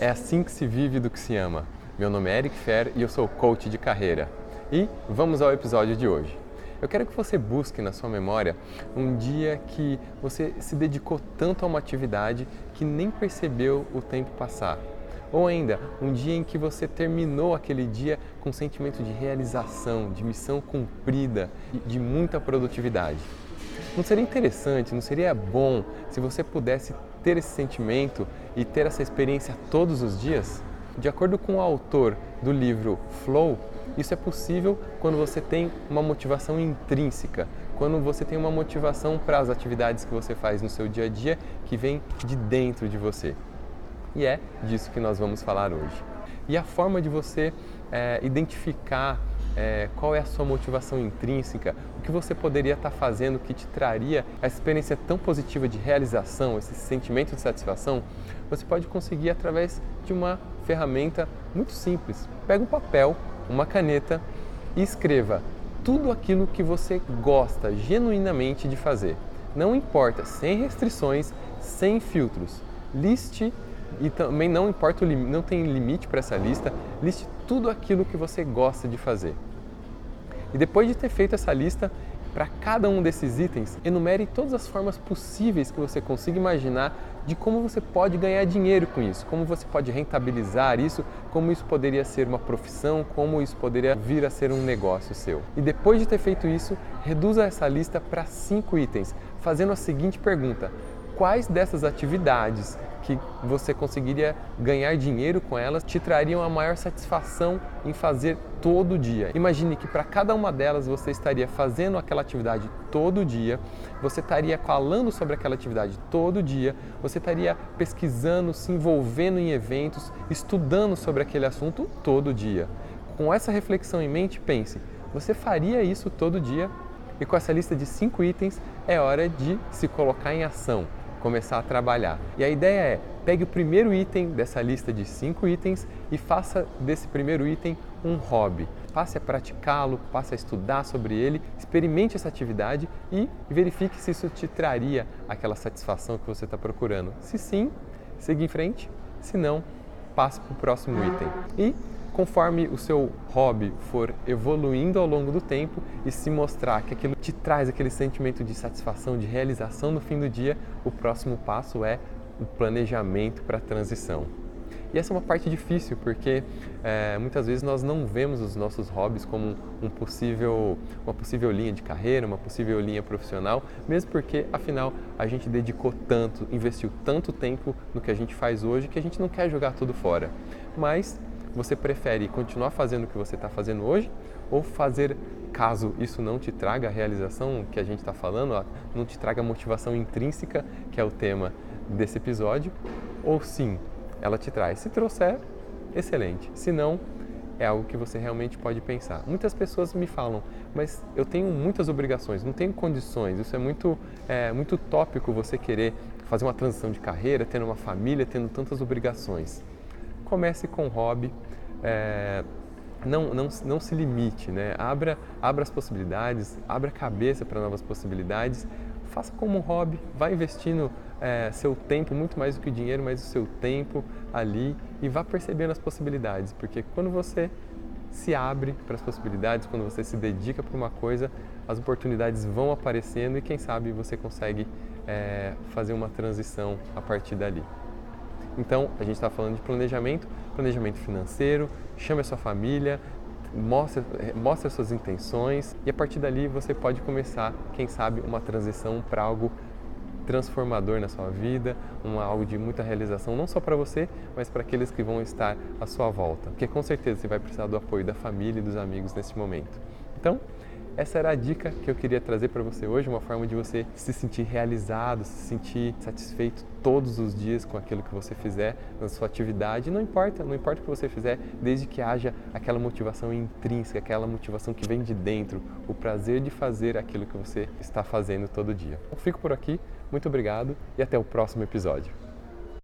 É assim que se vive do que se ama. Meu nome é Eric Fer e eu sou coach de carreira. E vamos ao episódio de hoje. Eu quero que você busque na sua memória um dia que você se dedicou tanto a uma atividade que nem percebeu o tempo passar. Ou ainda, um dia em que você terminou aquele dia com um sentimento de realização, de missão cumprida, de muita produtividade. Não seria interessante, não seria bom se você pudesse ter esse sentimento e ter essa experiência todos os dias? De acordo com o autor do livro Flow, isso é possível quando você tem uma motivação intrínseca, quando você tem uma motivação para as atividades que você faz no seu dia a dia que vem de dentro de você. E é disso que nós vamos falar hoje. E a forma de você é, identificar é, qual é a sua motivação intrínseca, o que você poderia estar fazendo que te traria essa experiência tão positiva de realização, esse sentimento de satisfação, você pode conseguir através de uma ferramenta muito simples. Pega um papel, uma caneta e escreva tudo aquilo que você gosta genuinamente de fazer. Não importa, sem restrições, sem filtros. Liste e também não importa o não tem limite para essa lista, liste tudo aquilo que você gosta de fazer. E depois de ter feito essa lista, para cada um desses itens, enumere todas as formas possíveis que você consiga imaginar de como você pode ganhar dinheiro com isso, como você pode rentabilizar isso, como isso poderia ser uma profissão, como isso poderia vir a ser um negócio seu. E depois de ter feito isso, reduza essa lista para cinco itens, fazendo a seguinte pergunta: quais dessas atividades que você conseguiria ganhar dinheiro com elas te trariam a maior satisfação em fazer todo dia. Imagine que para cada uma delas você estaria fazendo aquela atividade todo dia, você estaria falando sobre aquela atividade todo dia, você estaria pesquisando, se envolvendo em eventos, estudando sobre aquele assunto todo dia. Com essa reflexão em mente, pense: você faria isso todo dia? E com essa lista de cinco itens, é hora de se colocar em ação começar a trabalhar. E a ideia é, pegue o primeiro item dessa lista de cinco itens e faça desse primeiro item um hobby. Passe a praticá-lo, passe a estudar sobre ele, experimente essa atividade e verifique se isso te traria aquela satisfação que você está procurando. Se sim, siga em frente, se não, passe para o próximo item. E conforme o seu hobby for evoluindo ao longo do tempo e se mostrar que aquilo te traz aquele sentimento de satisfação, de realização no fim do dia, o próximo passo é o planejamento para a transição. E essa é uma parte difícil porque é, muitas vezes nós não vemos os nossos hobbies como um possível, uma possível linha de carreira, uma possível linha profissional, mesmo porque afinal a gente dedicou tanto, investiu tanto tempo no que a gente faz hoje que a gente não quer jogar tudo fora. Mas você prefere continuar fazendo o que você está fazendo hoje ou fazer, caso isso não te traga a realização que a gente está falando, não te traga a motivação intrínseca, que é o tema desse episódio, ou sim, ela te traz. Se trouxer, excelente. Se não, é algo que você realmente pode pensar. Muitas pessoas me falam, mas eu tenho muitas obrigações, não tenho condições. Isso é muito, é, muito tópico você querer fazer uma transição de carreira, tendo uma família, tendo tantas obrigações comece com hobby. É, não, não, não se limite, né? abra, abra as possibilidades, abra a cabeça para novas possibilidades, faça como um hobby, vá investindo é, seu tempo, muito mais do que o dinheiro, mas o seu tempo ali e vá percebendo as possibilidades, porque quando você se abre para as possibilidades, quando você se dedica para uma coisa, as oportunidades vão aparecendo e quem sabe você consegue é, fazer uma transição a partir dali. Então, a gente está falando de planejamento, planejamento financeiro, chame a sua família, mostre, mostre as suas intenções e a partir dali você pode começar, quem sabe, uma transição para algo transformador na sua vida, um algo de muita realização, não só para você, mas para aqueles que vão estar à sua volta. Porque com certeza você vai precisar do apoio da família e dos amigos nesse momento. Então, essa era a dica que eu queria trazer para você hoje, uma forma de você se sentir realizado, se sentir satisfeito todos os dias com aquilo que você fizer na sua atividade. Não importa, não importa o que você fizer, desde que haja aquela motivação intrínseca, aquela motivação que vem de dentro, o prazer de fazer aquilo que você está fazendo todo dia. Eu fico por aqui, muito obrigado e até o próximo episódio.